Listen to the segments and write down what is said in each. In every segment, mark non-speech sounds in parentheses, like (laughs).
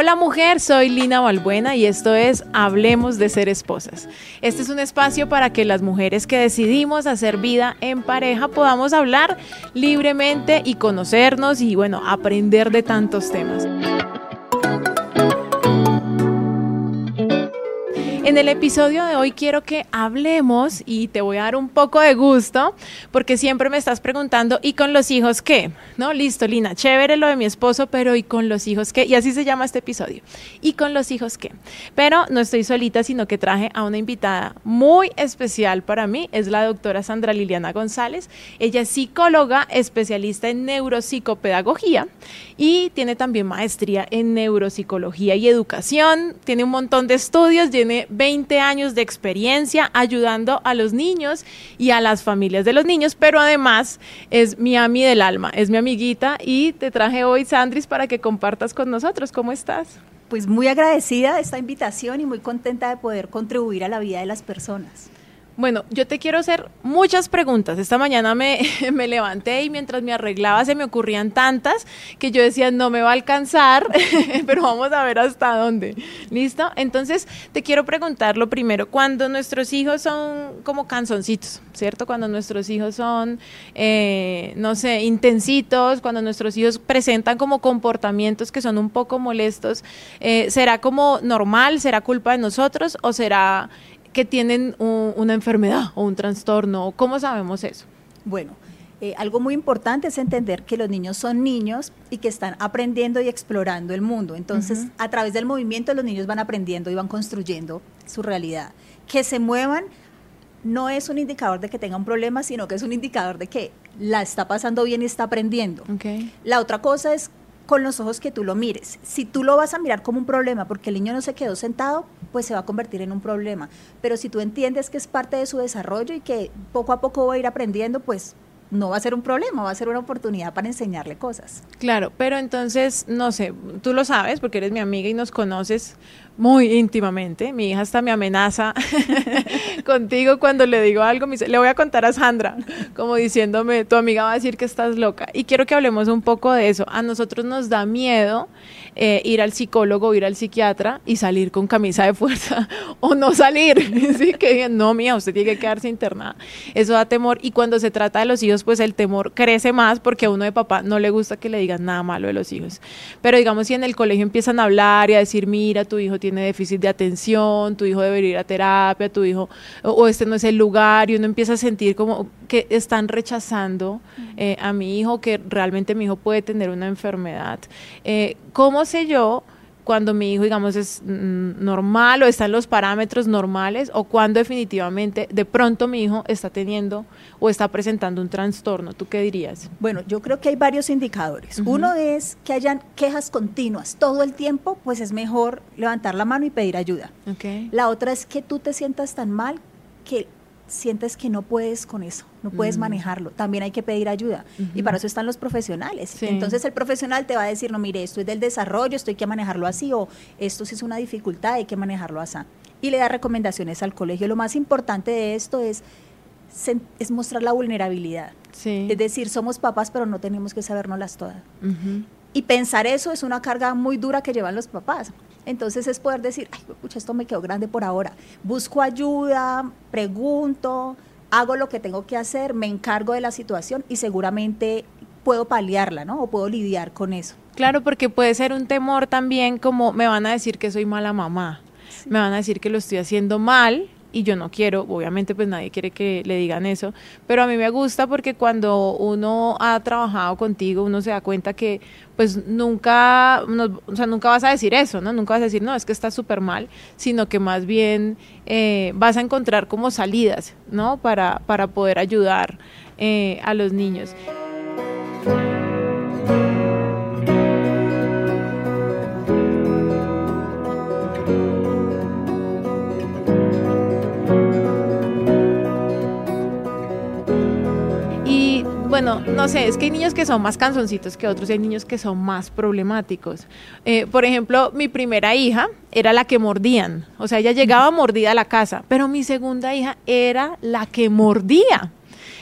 Hola mujer, soy Lina Balbuena y esto es Hablemos de ser esposas. Este es un espacio para que las mujeres que decidimos hacer vida en pareja podamos hablar libremente y conocernos y bueno, aprender de tantos temas. El episodio de hoy quiero que hablemos y te voy a dar un poco de gusto porque siempre me estás preguntando, ¿y con los hijos qué? No, listo, Lina, chévere lo de mi esposo, pero ¿y con los hijos qué? Y así se llama este episodio. ¿Y con los hijos qué? Pero no estoy solita, sino que traje a una invitada muy especial para mí, es la doctora Sandra Liliana González. Ella es psicóloga, especialista en neuropsicopedagogía y tiene también maestría en neuropsicología y educación. Tiene un montón de estudios, tiene 20 años de experiencia ayudando a los niños y a las familias de los niños, pero además es mi ami del alma, es mi amiguita y te traje hoy, Sandris, para que compartas con nosotros. ¿Cómo estás? Pues muy agradecida de esta invitación y muy contenta de poder contribuir a la vida de las personas. Bueno, yo te quiero hacer muchas preguntas. Esta mañana me, (laughs) me, levanté y mientras me arreglaba se me ocurrían tantas que yo decía, no me va a alcanzar, (laughs) pero vamos a ver hasta dónde. ¿Listo? Entonces, te quiero preguntar lo primero, cuando nuestros hijos son como canzoncitos, ¿cierto? Cuando nuestros hijos son, eh, no sé, intensitos, cuando nuestros hijos presentan como comportamientos que son un poco molestos, eh, ¿será como normal? ¿Será culpa de nosotros o será que tienen una enfermedad o un trastorno? ¿Cómo sabemos eso? Bueno, eh, algo muy importante es entender que los niños son niños y que están aprendiendo y explorando el mundo. Entonces, a través del movimiento los niños van aprendiendo y van construyendo su realidad. Que se muevan no es un indicador de que tenga un problema, sino que es un indicador de que la está pasando bien y está aprendiendo. La otra cosa es con los ojos que tú lo mires. Si tú lo vas a mirar como un problema porque el niño no se quedó sentado, pues se va a convertir en un problema. Pero si tú entiendes que es parte de su desarrollo y que poco a poco va a ir aprendiendo, pues no va a ser un problema, va a ser una oportunidad para enseñarle cosas. Claro, pero entonces, no sé, tú lo sabes porque eres mi amiga y nos conoces muy íntimamente. Mi hija hasta me amenaza (laughs) contigo cuando le digo algo. Me dice, le voy a contar a Sandra, como diciéndome, tu amiga va a decir que estás loca. Y quiero que hablemos un poco de eso. A nosotros nos da miedo eh, ir al psicólogo, ir al psiquiatra y salir con camisa de fuerza (laughs) o no salir. (laughs) ¿sí? Que no, mía, usted tiene que quedarse internada. Eso da temor. Y cuando se trata de los hijos, pues el temor crece más porque a uno de papá no le gusta que le digan nada malo de los hijos. Pero digamos, si en el colegio empiezan a hablar y a decir, mira, tu hijo tiene déficit de atención, tu hijo debería ir a terapia, tu hijo, o, este no es el lugar, y uno empieza a sentir como que están rechazando eh, a mi hijo, que realmente mi hijo puede tener una enfermedad. Eh, ¿Cómo sé yo? cuando mi hijo, digamos, es normal o está en los parámetros normales o cuando definitivamente de pronto mi hijo está teniendo o está presentando un trastorno. ¿Tú qué dirías? Bueno, yo creo que hay varios indicadores. Uno es que hayan quejas continuas todo el tiempo, pues es mejor levantar la mano y pedir ayuda. Okay. La otra es que tú te sientas tan mal que sientes que no puedes con eso, no puedes mm. manejarlo, también hay que pedir ayuda. Y para eso están los profesionales. Entonces el profesional te va a decir, no, mire, esto es del desarrollo, esto hay que manejarlo así, o esto sí es una dificultad, hay que manejarlo así. Y le da recomendaciones al colegio. Lo más importante de esto es, es mostrar la vulnerabilidad. Es decir, somos papás, pero no tenemos que sabernoslas todas. Y pensar eso es una carga muy dura que llevan los papás. Entonces es poder decir, ay, pucha, esto me quedó grande por ahora. Busco ayuda, pregunto, hago lo que tengo que hacer, me encargo de la situación y seguramente puedo paliarla, ¿no? O puedo lidiar con eso. Claro, porque puede ser un temor también como me van a decir que soy mala mamá, me van a decir que lo estoy haciendo mal y yo no quiero, obviamente pues nadie quiere que le digan eso, pero a mí me gusta porque cuando uno ha trabajado contigo, uno se da cuenta que pues nunca, o sea, nunca vas a decir eso, ¿no? Nunca vas a decir, no, es que está súper mal, sino que más bien eh, vas a encontrar como salidas, ¿no? Para, para poder ayudar eh, a los niños. Bueno, no sé, es que hay niños que son más canzoncitos que otros y hay niños que son más problemáticos. Eh, por ejemplo, mi primera hija era la que mordían, o sea, ella llegaba mordida a la casa, pero mi segunda hija era la que mordía.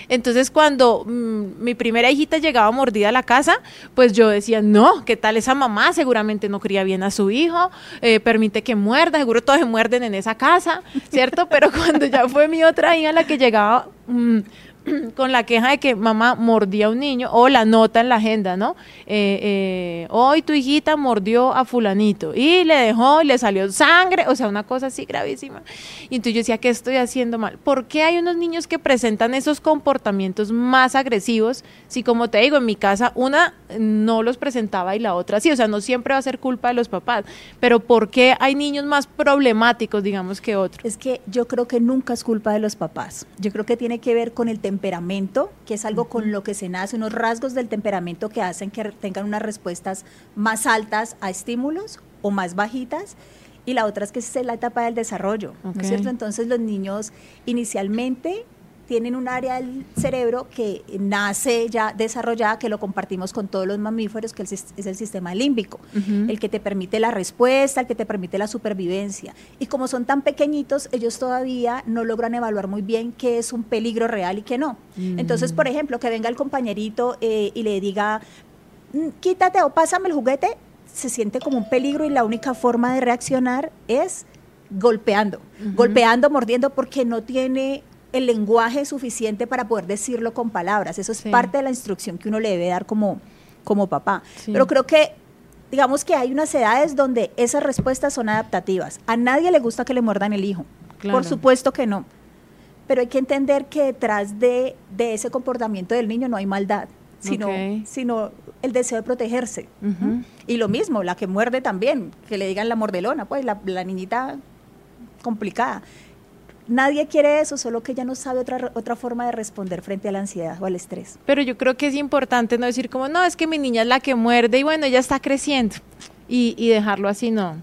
Entonces cuando mm, mi primera hijita llegaba mordida a la casa, pues yo decía, no, ¿qué tal esa mamá? Seguramente no cría bien a su hijo, eh, permite que muerda, seguro todos se muerden en esa casa, ¿cierto? Pero cuando ya fue mi otra hija la que llegaba... Mm, (clears throat) con la queja de que mamá mordía a un niño o la nota en la agenda, ¿no? Eh, eh, hoy tu hijita mordió a fulanito y le dejó y le salió sangre, o sea, una cosa así gravísima. Y entonces yo decía, ¿qué estoy haciendo mal? ¿Por qué hay unos niños que presentan esos comportamientos más agresivos? Si como te digo, en mi casa una no los presentaba y la otra sí, o sea, no siempre va a ser culpa de los papás, pero ¿por qué hay niños más problemáticos, digamos, que otros? Es que yo creo que nunca es culpa de los papás. Yo creo que tiene que ver con el tema temperamento, que es algo con lo que se nace, unos rasgos del temperamento que hacen que tengan unas respuestas más altas a estímulos o más bajitas. Y la otra es que es la etapa del desarrollo, ¿no es cierto? Entonces los niños inicialmente tienen un área del cerebro que nace ya desarrollada, que lo compartimos con todos los mamíferos, que es el sistema límbico, el que te permite la respuesta, el que te permite la supervivencia. Y como son tan pequeñitos, ellos todavía no logran evaluar muy bien qué es un peligro real y qué no. Entonces, por ejemplo, que venga el compañerito eh, y le diga, mm, quítate o pásame el juguete, se siente como un peligro y la única forma de reaccionar es golpeando, golpeando, mordiendo, porque no tiene el lenguaje suficiente para poder decirlo con palabras. Eso es parte de la instrucción que uno le debe dar como, como papá. Pero creo que, digamos que hay unas edades donde esas respuestas son adaptativas. A nadie le gusta que le muerdan el hijo. Por supuesto que no. Pero hay que entender que detrás de, ese comportamiento del niño no hay maldad, sino, sino el deseo de protegerse. Y lo mismo, la que muerde también, que le digan la mordelona, pues la, la niñita complicada. Nadie quiere eso, solo que ella no sabe otra, otra forma de responder frente a la ansiedad o al estrés. Pero yo creo que es importante no decir como, no, es que mi niña es la que muerde y bueno, ella está creciendo y, y dejarlo así, no.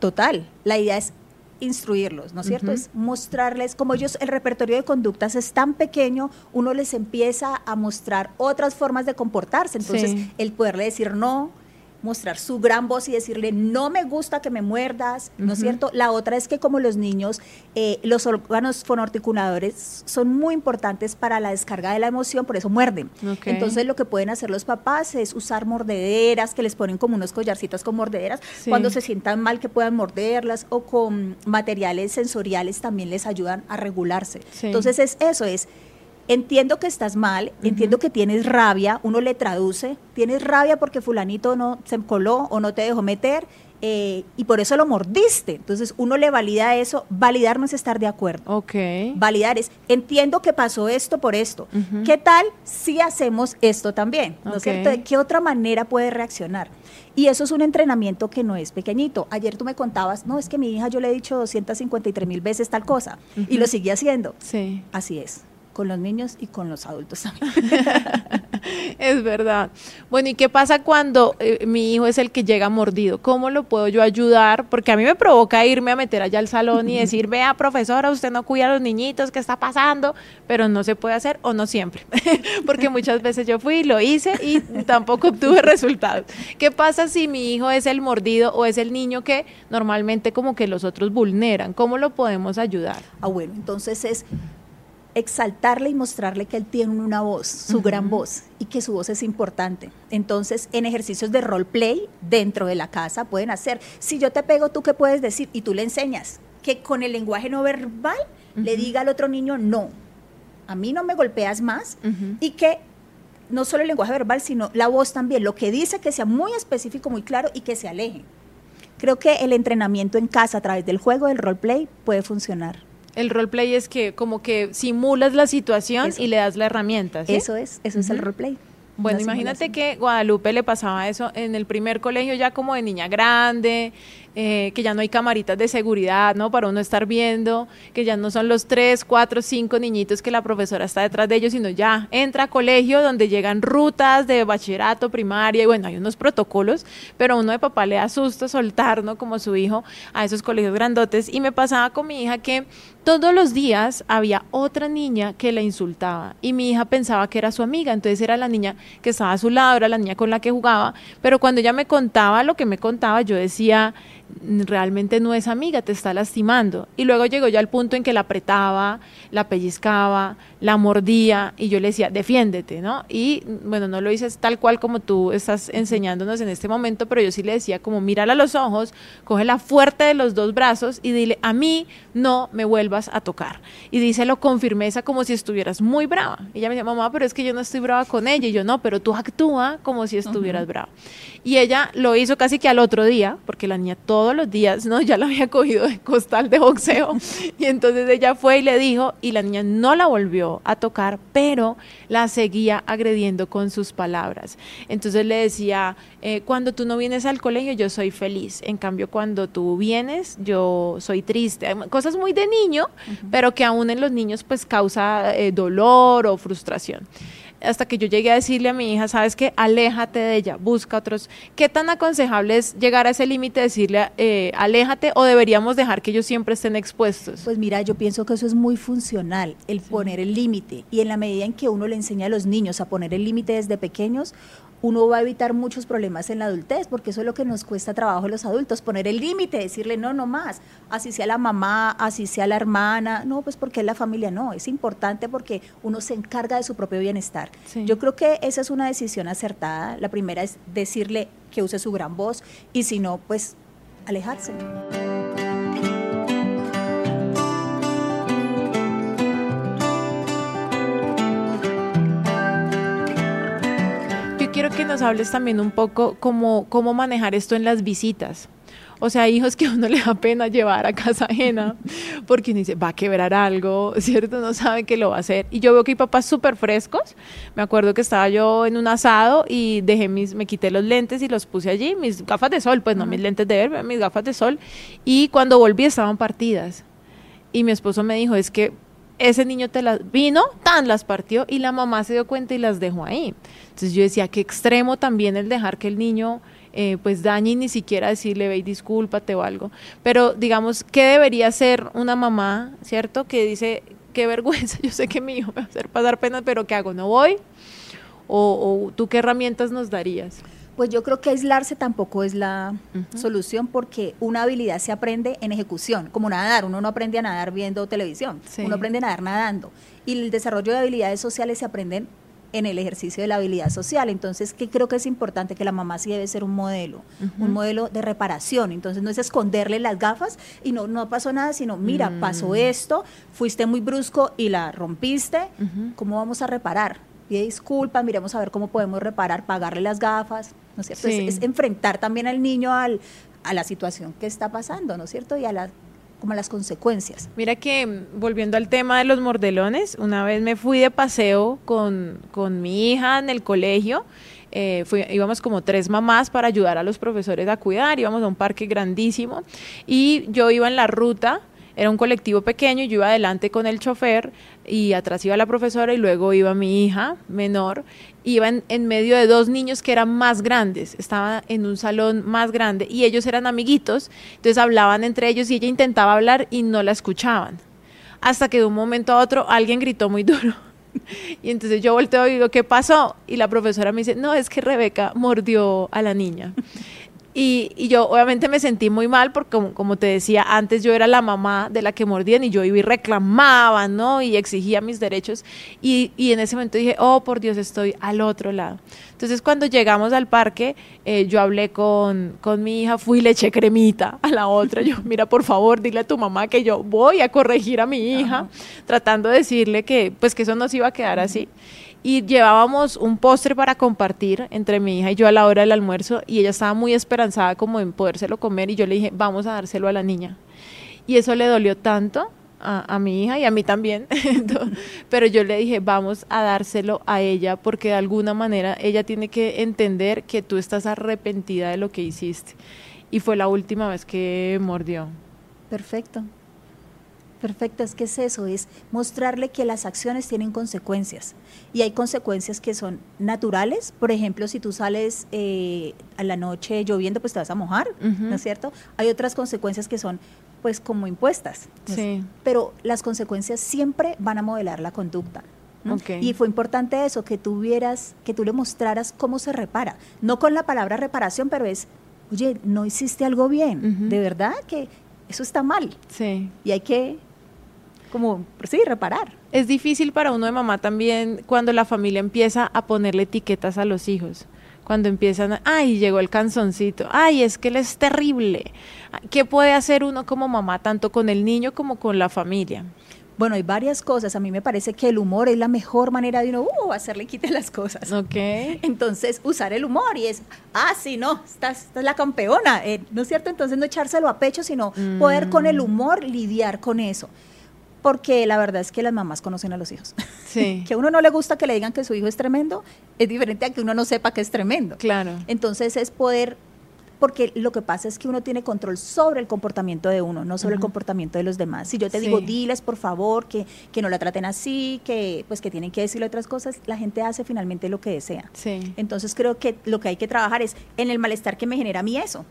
Total, la idea es instruirlos, ¿no es cierto? Es mostrarles, como ellos, el repertorio de conductas es tan pequeño, uno les empieza a mostrar otras formas de comportarse. Entonces, el poderle decir no, mostrar su gran voz y decirle, no me gusta que me muerdas, ¿no es cierto? La otra es que como los niños, eh, los órganos fonoarticuladores son muy importantes para la descarga de la emoción, por eso muerden. Entonces lo que pueden hacer los papás es usar mordederas, que les ponen como unos collarcitos con mordederas, cuando se sientan mal que puedan morderlas, o con materiales sensoriales también les ayudan a regularse. Entonces es eso, es entiendo que estás mal, entiendo que tienes rabia, uno le traduce, tienes rabia porque fulanito no se coló o no te dejó meter eh, y por eso lo mordiste. Entonces uno le valida eso, validar no es estar de acuerdo. Ok. Validar es, entiendo que pasó esto por esto. ¿Qué tal si hacemos esto también? ¿No es cierto? ¿De qué otra manera puede reaccionar? Y eso es un entrenamiento que no es pequeñito. Ayer tú me contabas, no, es que mi hija yo le he dicho 253 mil veces tal cosa y lo sigue haciendo. Sí. Así es con los niños y con los adultos también. (laughs) es verdad. Bueno, ¿y qué pasa cuando eh, mi hijo es el que llega mordido? ¿Cómo lo puedo yo ayudar? Porque a mí me provoca irme a meter allá al salón y decir, vea, profesora, usted no cuida a los niñitos, ¿qué está pasando? Pero no se puede hacer o no siempre. (laughs) Porque muchas veces yo fui, lo hice y tampoco obtuve resultados. ¿Qué pasa si mi hijo es el mordido o es el niño que normalmente como que los otros vulneran? ¿Cómo lo podemos ayudar? Ah, bueno, entonces es exaltarle y mostrarle que él tiene una voz, su gran voz, y que su voz es importante. Entonces, en ejercicios de role play dentro de la casa pueden hacer, si yo te pego, ¿tú qué puedes decir? Y tú le enseñas que con el lenguaje no verbal le diga al otro niño, no, a mí no me golpeas más, y que no solo el lenguaje verbal, sino la voz también, lo que dice que sea muy específico, muy claro y que se aleje. Creo que el entrenamiento en casa a través del juego, del role play, puede funcionar. El roleplay es que como que simulas la situación y le das la herramienta. Eso es, eso es el roleplay. Bueno, imagínate que Guadalupe le pasaba eso en el primer colegio ya como de niña grande, eh, que ya no hay camaritas de seguridad, ¿no? Para uno estar viendo, que ya no son los tres, cuatro, cinco niñitos que la profesora está detrás de ellos, sino ya entra a colegio donde llegan rutas de bachillerato, primaria, y bueno, hay unos protocolos, pero uno de papá le asusta soltar, ¿no? Como su hijo a esos colegios grandotes. Y me pasaba con mi hija que todos los días había otra niña que la insultaba y mi hija pensaba que era su amiga, entonces era la niña que estaba a su lado, era la niña con la que jugaba, pero cuando ella me contaba lo que me contaba, yo decía, realmente no es amiga, te está lastimando. Y luego llegó ya al punto en que la apretaba, la pellizcaba, la mordía y yo le decía, defiéndete, ¿no? Y bueno, no lo dices tal cual como tú estás enseñándonos en este momento, pero yo sí le decía como mírala a los ojos, cógela fuerte de los dos brazos y dile, a mí no me vuelvas a tocar. Y díselo con firmeza como si estuvieras muy brava. Y ella me decía, mamá, pero es que yo no estoy brava con ella. Y yo, no, pero tú actúa como si estuvieras brava. Y ella lo hizo casi que al otro día, porque la niña todos los días, ¿no? (laughs) Ya la había cogido de costal de boxeo. (laughs) y entonces ella fue y le dijo, y la niña no la volvió a tocar, pero la seguía agrediendo con sus palabras. Entonces le decía, eh, cuando tú no vienes al colegio, yo soy feliz. En cambio, cuando tú vienes, yo soy triste. Cosas muy de niño, pero que aún en los niños pues causa eh, dolor o frustración hasta que yo llegué a decirle a mi hija, sabes que aléjate de ella, busca otros. ¿Qué tan aconsejable es llegar a ese límite, decirle, eh, aléjate o deberíamos dejar que ellos siempre estén expuestos? Pues mira, yo pienso que eso es muy funcional, el poner el límite. Y en la medida en que uno le enseña a los niños a poner el límite desde pequeños, uno va a evitar muchos problemas en la adultez, porque eso es lo que nos cuesta trabajo a los adultos, poner el límite, decirle no, no más, así sea la mamá, así sea la hermana, no, pues porque es la familia, no, es importante porque uno se encarga de su propio bienestar. Yo creo que esa es una decisión acertada, la primera es decirle que use su gran voz y si no, pues alejarse. Quiero que nos hables también un poco cómo, cómo manejar esto en las visitas. O sea, hijos que a uno le da pena llevar a casa ajena, porque uno dice, va a quebrar algo, ¿cierto? No sabe que lo va a hacer. Y yo veo que hay papás súper frescos. Me acuerdo que estaba yo en un asado y dejé mis, me quité los lentes y los puse allí, mis gafas de sol, pues no mis lentes de ver, mis gafas de sol. Y cuando volví estaban partidas. Y mi esposo me dijo, es que ese niño te las vino, tan las partió y la mamá se dio cuenta y las dejó ahí. Entonces yo decía, qué extremo también el dejar que el niño eh, pues dañe y ni siquiera decirle, ve discúlpate o algo. Pero digamos, ¿qué debería hacer una mamá, cierto? Que dice, qué vergüenza, (laughs) yo sé que mi hijo me va a hacer pasar pena, pero ¿qué hago? ¿No voy? ¿O, o tú qué herramientas nos darías? Pues yo creo que aislarse tampoco es la solución porque una habilidad se aprende en ejecución, como nadar. Uno no aprende a nadar viendo televisión, uno aprende a nadar nadando. Y el desarrollo de habilidades sociales se aprenden en el ejercicio de la habilidad social. Entonces, ¿qué creo que es importante? Que la mamá sí debe ser un modelo, un modelo de reparación. Entonces, no es esconderle las gafas y no, no pasó nada, sino, mira, pasó mm. esto, fuiste muy brusco y la rompiste, ¿cómo vamos a reparar? Pide disculpas, miremos a ver cómo podemos reparar, pagarle las gafas, ¿no es cierto? Es, enfrentar también al niño al, a la situación que está pasando, ¿no es cierto? Y a la como las consecuencias. Mira que mm, volviendo al tema de los mordelones, una vez me fui de paseo con, con mi hija en el colegio, eh, íbamos como tres mamás para ayudar a los profesores a cuidar, íbamos a un parque grandísimo y yo iba en la ruta era un colectivo pequeño, yo iba adelante con el chofer y atrás iba la profesora y luego iba mi hija menor, iba en, medio de dos niños que eran más grandes, estaba en un salón más grande y ellos eran amiguitos, entonces hablaban entre ellos y ella intentaba hablar y no la escuchaban. Hasta que de un momento a otro alguien gritó muy (laughs) duro. Y entonces yo volteo y digo, ¿qué pasó? Y la profesora me dice, no, es que Rebeca mordió a la niña. Y, y, yo obviamente me sentí muy mal porque como, te decía antes yo era la mamá de la que mordían y yo iba y reclamaba, ¿no? Y exigía mis derechos y, y en ese momento dije, oh por Dios, estoy al otro lado. Entonces cuando llegamos al parque, eh, yo hablé con, con mi hija, fui y le eché cremita a la otra. Yo, mira, por favor, dile a tu mamá que yo voy a corregir a mi hija, tratando de decirle que pues que eso no se iba a quedar así y llevábamos un postre para compartir entre mi hija y yo a la hora del almuerzo y ella estaba muy esperanzada como en podérselo comer y yo le dije, vamos a dárselo a la niña. Y eso le dolió tanto a, a mi hija y a mí también, (laughs) pero yo le dije, vamos a dárselo a ella porque de alguna manera ella tiene que entender que tú estás arrepentida de lo que hiciste. Y fue la última vez que mordió. Perfecto. Perfecto, es que es eso, es mostrarle que las acciones tienen consecuencias y hay consecuencias que son naturales, por ejemplo, si tú sales eh, a la noche lloviendo, pues te vas a mojar, ¿no es cierto? Hay otras consecuencias que son pues como impuestas, sí. pero las consecuencias siempre van a modelar la conducta. Y fue importante eso, que tú vieras, que tú le mostraras cómo se repara, no con la palabra reparación, pero es oye, no hiciste algo bien, de verdad que eso está mal. Sí. Y hay que, como, sí, reparar. Es difícil para uno de mamá también cuando la familia empieza a ponerle etiquetas a los hijos cuando empiezan, ay, llegó el canzoncito, ay, es que él es terrible. ¿Qué puede hacer uno como mamá, tanto con el niño como con la familia? Bueno, hay varias cosas. A mí me parece que el humor es la mejor manera de uno uh, hacerle quite las cosas. Ok. Entonces, usar el humor y es, ah, sí, no, estás, la campeona, eh, ¿no es cierto? Entonces, no echárselo a pecho, sino poder con el mm. humor lidiar con eso porque la verdad es que las mamás conocen a los hijos. Sí. (laughs) que a uno no le gusta que le digan que su hijo es tremendo, es diferente a que uno no sepa que es tremendo. Claro. Entonces es poder, porque lo que pasa es que uno tiene control sobre el comportamiento de uno, no sobre el comportamiento de los demás. Si yo te digo, diles por favor que, que no la traten así, que pues que tienen que decirle otras cosas, la gente hace finalmente lo que desea. Sí. Entonces creo que lo que hay que trabajar es en el malestar que me genera a mí eso.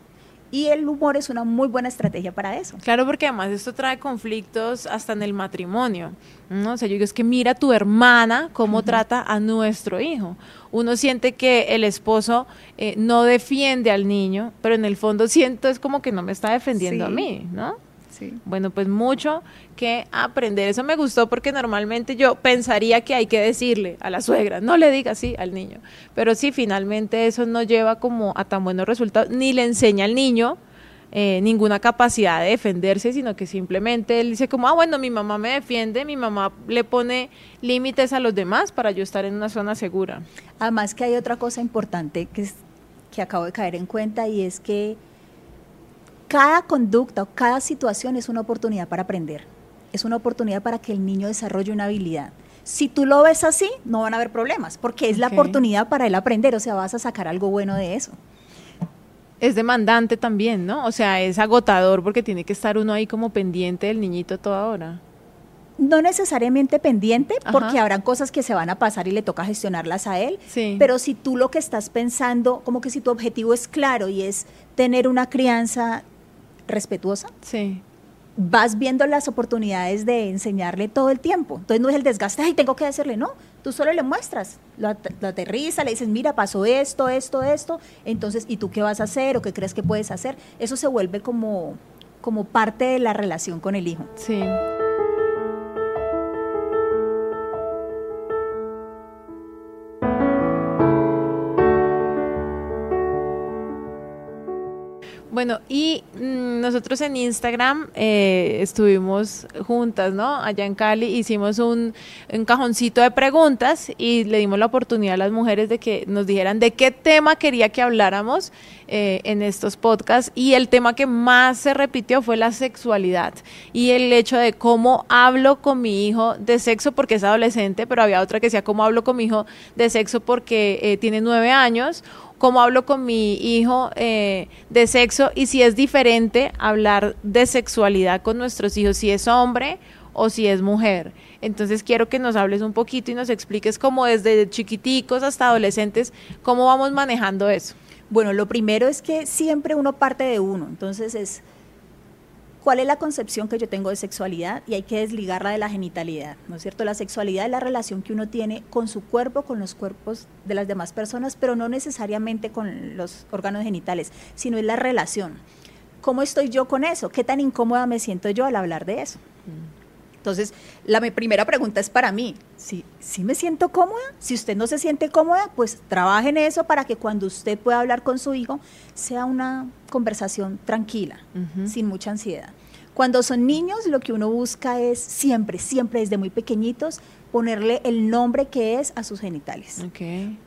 Y el humor es una muy buena estrategia para eso. Claro, porque además esto trae conflictos hasta en el matrimonio. ¿no? O sea, yo digo, es que mira tu hermana cómo trata a nuestro hijo. Uno siente que el esposo eh, no defiende al niño, pero en el fondo siento es como que no me está defendiendo a mí, ¿no? Bueno, pues mucho que aprender. Eso me gustó porque normalmente yo pensaría que hay que decirle a la suegra, no le diga así al niño. Pero sí, finalmente eso no lleva como a tan buenos resultados, ni le enseña al niño eh, ninguna capacidad de defenderse, sino que simplemente él dice como, ah, bueno, mi mamá me defiende, mi mamá le pone límites a los demás para yo estar en una zona segura. Además que hay otra cosa importante que, que acabo de caer en cuenta y es que cada conducta o cada situación es una oportunidad para aprender. Es una oportunidad para que el niño desarrolle una habilidad. Si tú lo ves así, no van a haber problemas, porque es la oportunidad para él aprender, o sea, vas a sacar algo bueno de eso. Es demandante también, ¿no? O sea, es agotador porque tiene que estar uno ahí como pendiente del niñito toda hora no necesariamente pendiente, porque habrán cosas que se van a pasar y le toca gestionarlas a él, pero si tú lo que estás pensando, como que si tu objetivo es claro y es tener una crianza respetuosa, sí. vas viendo las oportunidades de enseñarle todo el tiempo. Entonces no es el desgaste, ay, tengo que decirle, no, tú solo le muestras, lo, lo aterriza, le dices, mira, pasó esto, esto, esto, entonces, ¿y tú qué vas a hacer o qué crees que puedes hacer? Eso se vuelve como, como parte de la relación con el hijo. Sí. Bueno, y mm, nosotros en Instagram eh, estuvimos juntas, ¿no? Allá en Cali hicimos un, cajoncito de preguntas y le dimos la oportunidad a las mujeres de que nos dijeran de qué tema quería que habláramos eh, en estos podcasts. Y el tema que más se repitió fue la sexualidad y el hecho de cómo hablo con mi hijo de sexo porque es adolescente, pero había otra que decía cómo hablo con mi hijo de sexo porque eh, tiene nueve años cómo hablo con mi hijo eh, de sexo y si es diferente hablar de sexualidad con nuestros hijos, si es hombre o si es mujer. Entonces quiero que nos hables un poquito y nos expliques cómo desde chiquiticos hasta adolescentes, cómo vamos manejando eso. Bueno, lo primero es que siempre uno parte de uno, entonces es cuál es la concepción que yo tengo de sexualidad y hay que desligarla de la genitalidad, ¿no es cierto? La sexualidad es la relación que uno tiene con su cuerpo, con los cuerpos de las demás personas, pero no necesariamente con los órganos genitales, sino es la relación. ¿Cómo estoy yo con eso? ¿Qué tan incómoda me siento yo al hablar de eso? Entonces, la primera pregunta es para mí, si, si me siento cómoda, si usted no se siente cómoda, pues trabaje en eso para que cuando usted pueda hablar con su hijo sea una conversación tranquila, sin mucha ansiedad. Cuando son niños, lo que uno busca es siempre, siempre desde muy pequeñitos, ponerle el nombre que es a sus genitales.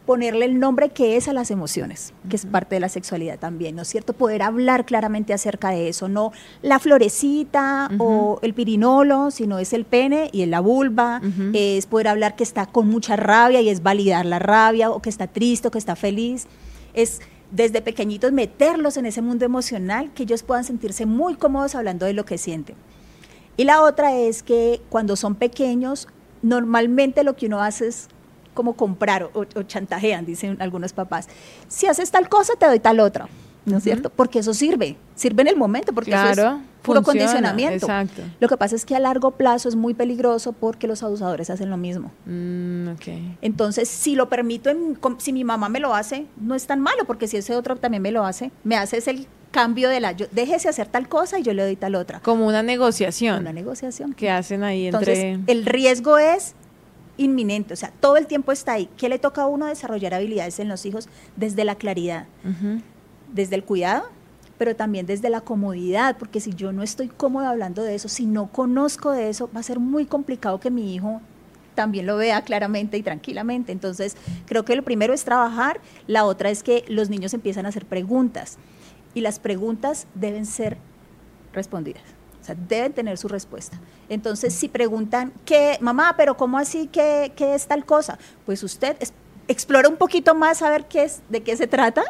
Ponerle el nombre que es a las emociones, que es parte de la sexualidad también, ¿no es cierto? Poder hablar claramente acerca de eso, no la florecita o el pirinolo, sino es el pene y la vulva, es poder hablar que está con mucha rabia y es validar la rabia, o que está triste o que está feliz. Es desde pequeñitos meterlos en ese mundo emocional, que ellos puedan sentirse muy cómodos hablando de lo que sienten. Y la otra es que cuando son pequeños normalmente lo que uno hace es como comprar o, chantajean, dicen algunos papás. Si haces tal cosa, te doy tal otra. ¿No es cierto? Porque eso sirve, sirve en el momento, porque eso es puro condicionamiento. Exacto. Lo que pasa es que a largo plazo es muy peligroso porque los abusadores hacen lo mismo. Mm, Entonces, si lo permito, si mi mamá me lo hace, no es tan malo, porque si ese otro también me lo hace, me hace el cambio de la, déjese hacer tal cosa y yo le doy tal otra. Como una negociación. Una negociación. Que hacen ahí Entonces, el riesgo es inminente, o sea, todo el tiempo está ahí. ¿Qué le toca a uno desarrollar habilidades en los hijos? Desde la claridad, desde el cuidado, pero también desde la comodidad, porque si yo no estoy cómoda hablando de eso, si no conozco de eso, va a ser muy complicado que mi hijo también lo vea claramente y tranquilamente. Entonces, creo que lo primero es trabajar, la otra es que los niños empiezan a hacer preguntas y las preguntas deben ser respondidas. O sea, deben tener su respuesta. Entonces, si preguntan, ¿qué, mamá, pero cómo así, qué, qué es tal cosa? Pues usted explora un poquito más a ver qué es, de qué se trata.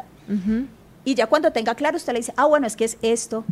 Y ya cuando tenga claro, usted le dice, ah, bueno, es que es esto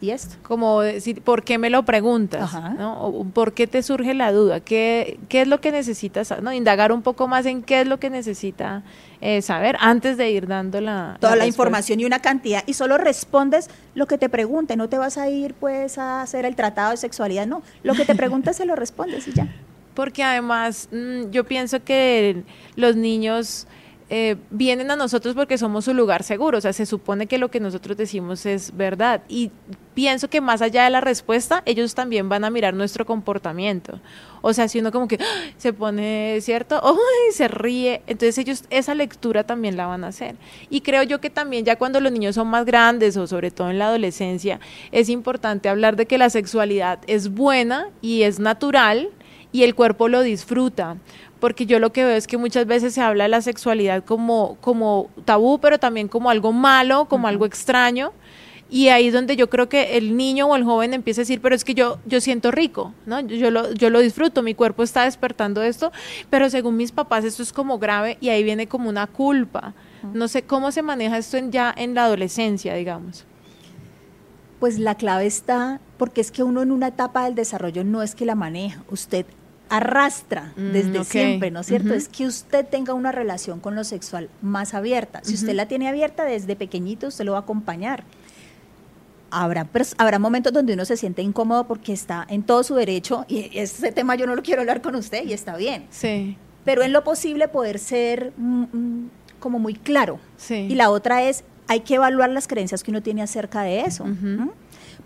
y esto. Como decir, ¿por qué me lo preguntas? ¿no? ¿Por qué te surge la duda? ¿Qué, ¿Qué es lo que necesitas? ¿no? Indagar un poco más en qué es lo que necesita eh, saber antes de ir dando la... Toda la, información y una cantidad. Y solo respondes lo que te pregunte. No te vas a ir pues a hacer el tratado de sexualidad. No, lo que te preguntes se lo respondes y ya. (laughs) Porque además mm, yo pienso que los niños eh, vienen a nosotros porque somos su lugar seguro, o sea, se supone que lo que nosotros decimos es verdad. Y pienso que más allá de la respuesta, ellos también van a mirar nuestro comportamiento. O sea, si uno como que ¡ah! se pone, ¿cierto? (laughs) ¡Ay! se ríe. Entonces ellos esa lectura también la van a hacer. Y creo yo que también ya cuando los niños son más grandes o sobre todo en la adolescencia, es importante hablar de que la sexualidad es buena y es natural y el cuerpo lo disfruta porque yo lo que veo es que muchas veces se habla de la sexualidad como, como tabú, pero también como algo malo, como algo extraño. Y ahí es donde yo creo que el niño o el joven empieza a decir, pero es que yo, yo siento rico, ¿no? Yo, lo, yo lo disfruto, mi cuerpo está despertando esto, pero según mis papás esto es como grave y ahí viene como una culpa. No sé cómo se maneja esto ya en la adolescencia, digamos. Pues la clave está, porque es que uno en una etapa del desarrollo no es que la maneja, usted arrastra mm, desde siempre, ¿no es cierto? Es que usted tenga una relación con lo sexual más abierta. Si usted la tiene abierta desde pequeñito, usted lo va a acompañar. Habrá, habrá momentos donde uno se siente incómodo porque está en todo su derecho y ese tema yo no lo quiero hablar con usted y está bien. Sí. Pero en lo posible poder ser mm, mm, como muy claro. Sí. Y la otra es, hay que evaluar las creencias que uno tiene acerca de eso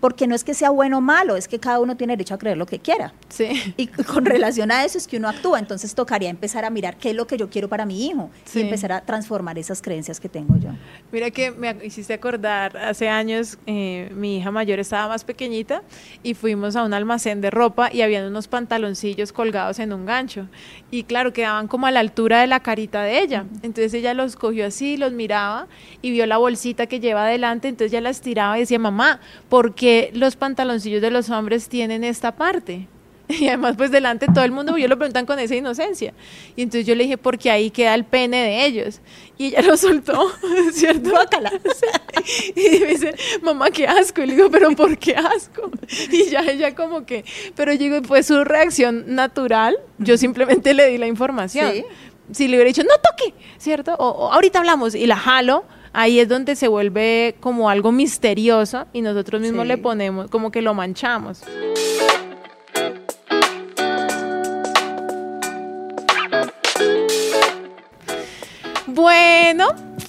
porque no es que sea bueno o malo, es que cada uno tiene derecho a creer lo que quiera. Sí. Y con relación a eso es que uno actúa, entonces tocaría empezar a mirar qué es lo que yo quiero para mi hijo y empezar a transformar esas creencias que tengo yo. Mira que me hiciste acordar, hace años eh, mi hija mayor estaba más pequeñita y fuimos a un almacén de ropa y habían unos pantaloncillos colgados en un gancho y claro, quedaban como a la altura de la carita de ella. Entonces ella los cogió así, los miraba y vio la bolsita que lleva adelante, entonces ya la estiraba y decía, mamá, ¿por qué los pantaloncillos de los hombres tienen esta parte? (laughs) Y además, pues delante todo el mundo, yo lo preguntan con esa inocencia. Y entonces yo le dije, porque ahí queda el pene de ellos. Y ella lo soltó, (laughs) ¿cierto? (laughs) Y me dice, mamá, qué asco. Y le digo, pero ¿por qué asco? Y ya ella como que, pero yo digo, fue su reacción natural. Yo simplemente le di la información. Si le hubiera dicho, no toque, ¿cierto? o ahorita hablamos y la jalo, ahí es donde se vuelve como algo misterioso y nosotros mismos le ponemos, como que lo manchamos. Bueno,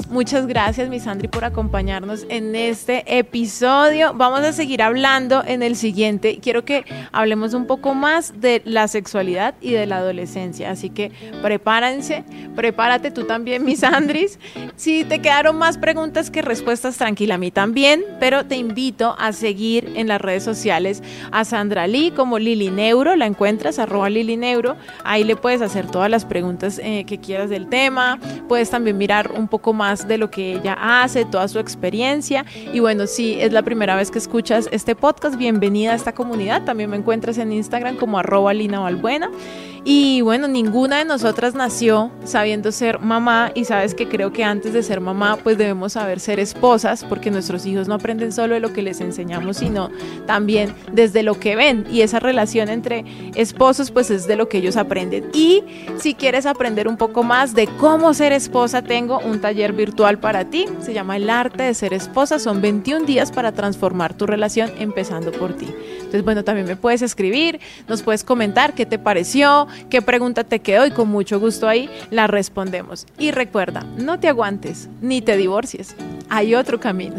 Muchas gracias, mi Sandri, por acompañarnos en este episodio. Vamos a seguir hablando en el siguiente. Quiero que hablemos un poco más de la sexualidad y de la adolescencia. Así que prepárense, prepárate tú también, mi Sandris. Si te quedaron más preguntas que respuestas, tranquila, a mí también, pero te invito a seguir en las redes sociales a Sandra Lee como Lili Neuro. La encuentras, arroba Lili Neuro. Ahí le puedes hacer todas las preguntas eh, que quieras del tema. Puedes también mirar un poco de lo que ella hace, toda su experiencia. Y bueno, si es la primera vez que escuchas este podcast, bienvenida a esta comunidad. También me encuentras en Instagram como arroba Lina Valbuena. Y bueno, ninguna de nosotras nació sabiendo ser mamá y sabes que creo que antes de ser mamá pues debemos saber ser esposas porque nuestros hijos no aprenden solo de lo que les enseñamos, sino también desde lo que ven y esa relación entre esposos pues es de lo que ellos aprenden. Y si quieres aprender un poco más de cómo ser esposa, tengo un taller virtual virtual para ti. Se llama El arte de ser esposa. Son 21 días para transformar tu relación empezando por ti. Entonces, bueno, también me puedes escribir, nos puedes comentar qué te pareció, qué pregunta te quedó y con mucho gusto ahí la respondemos. Y recuerda, no te aguantes ni te divorcies. Hay otro camino.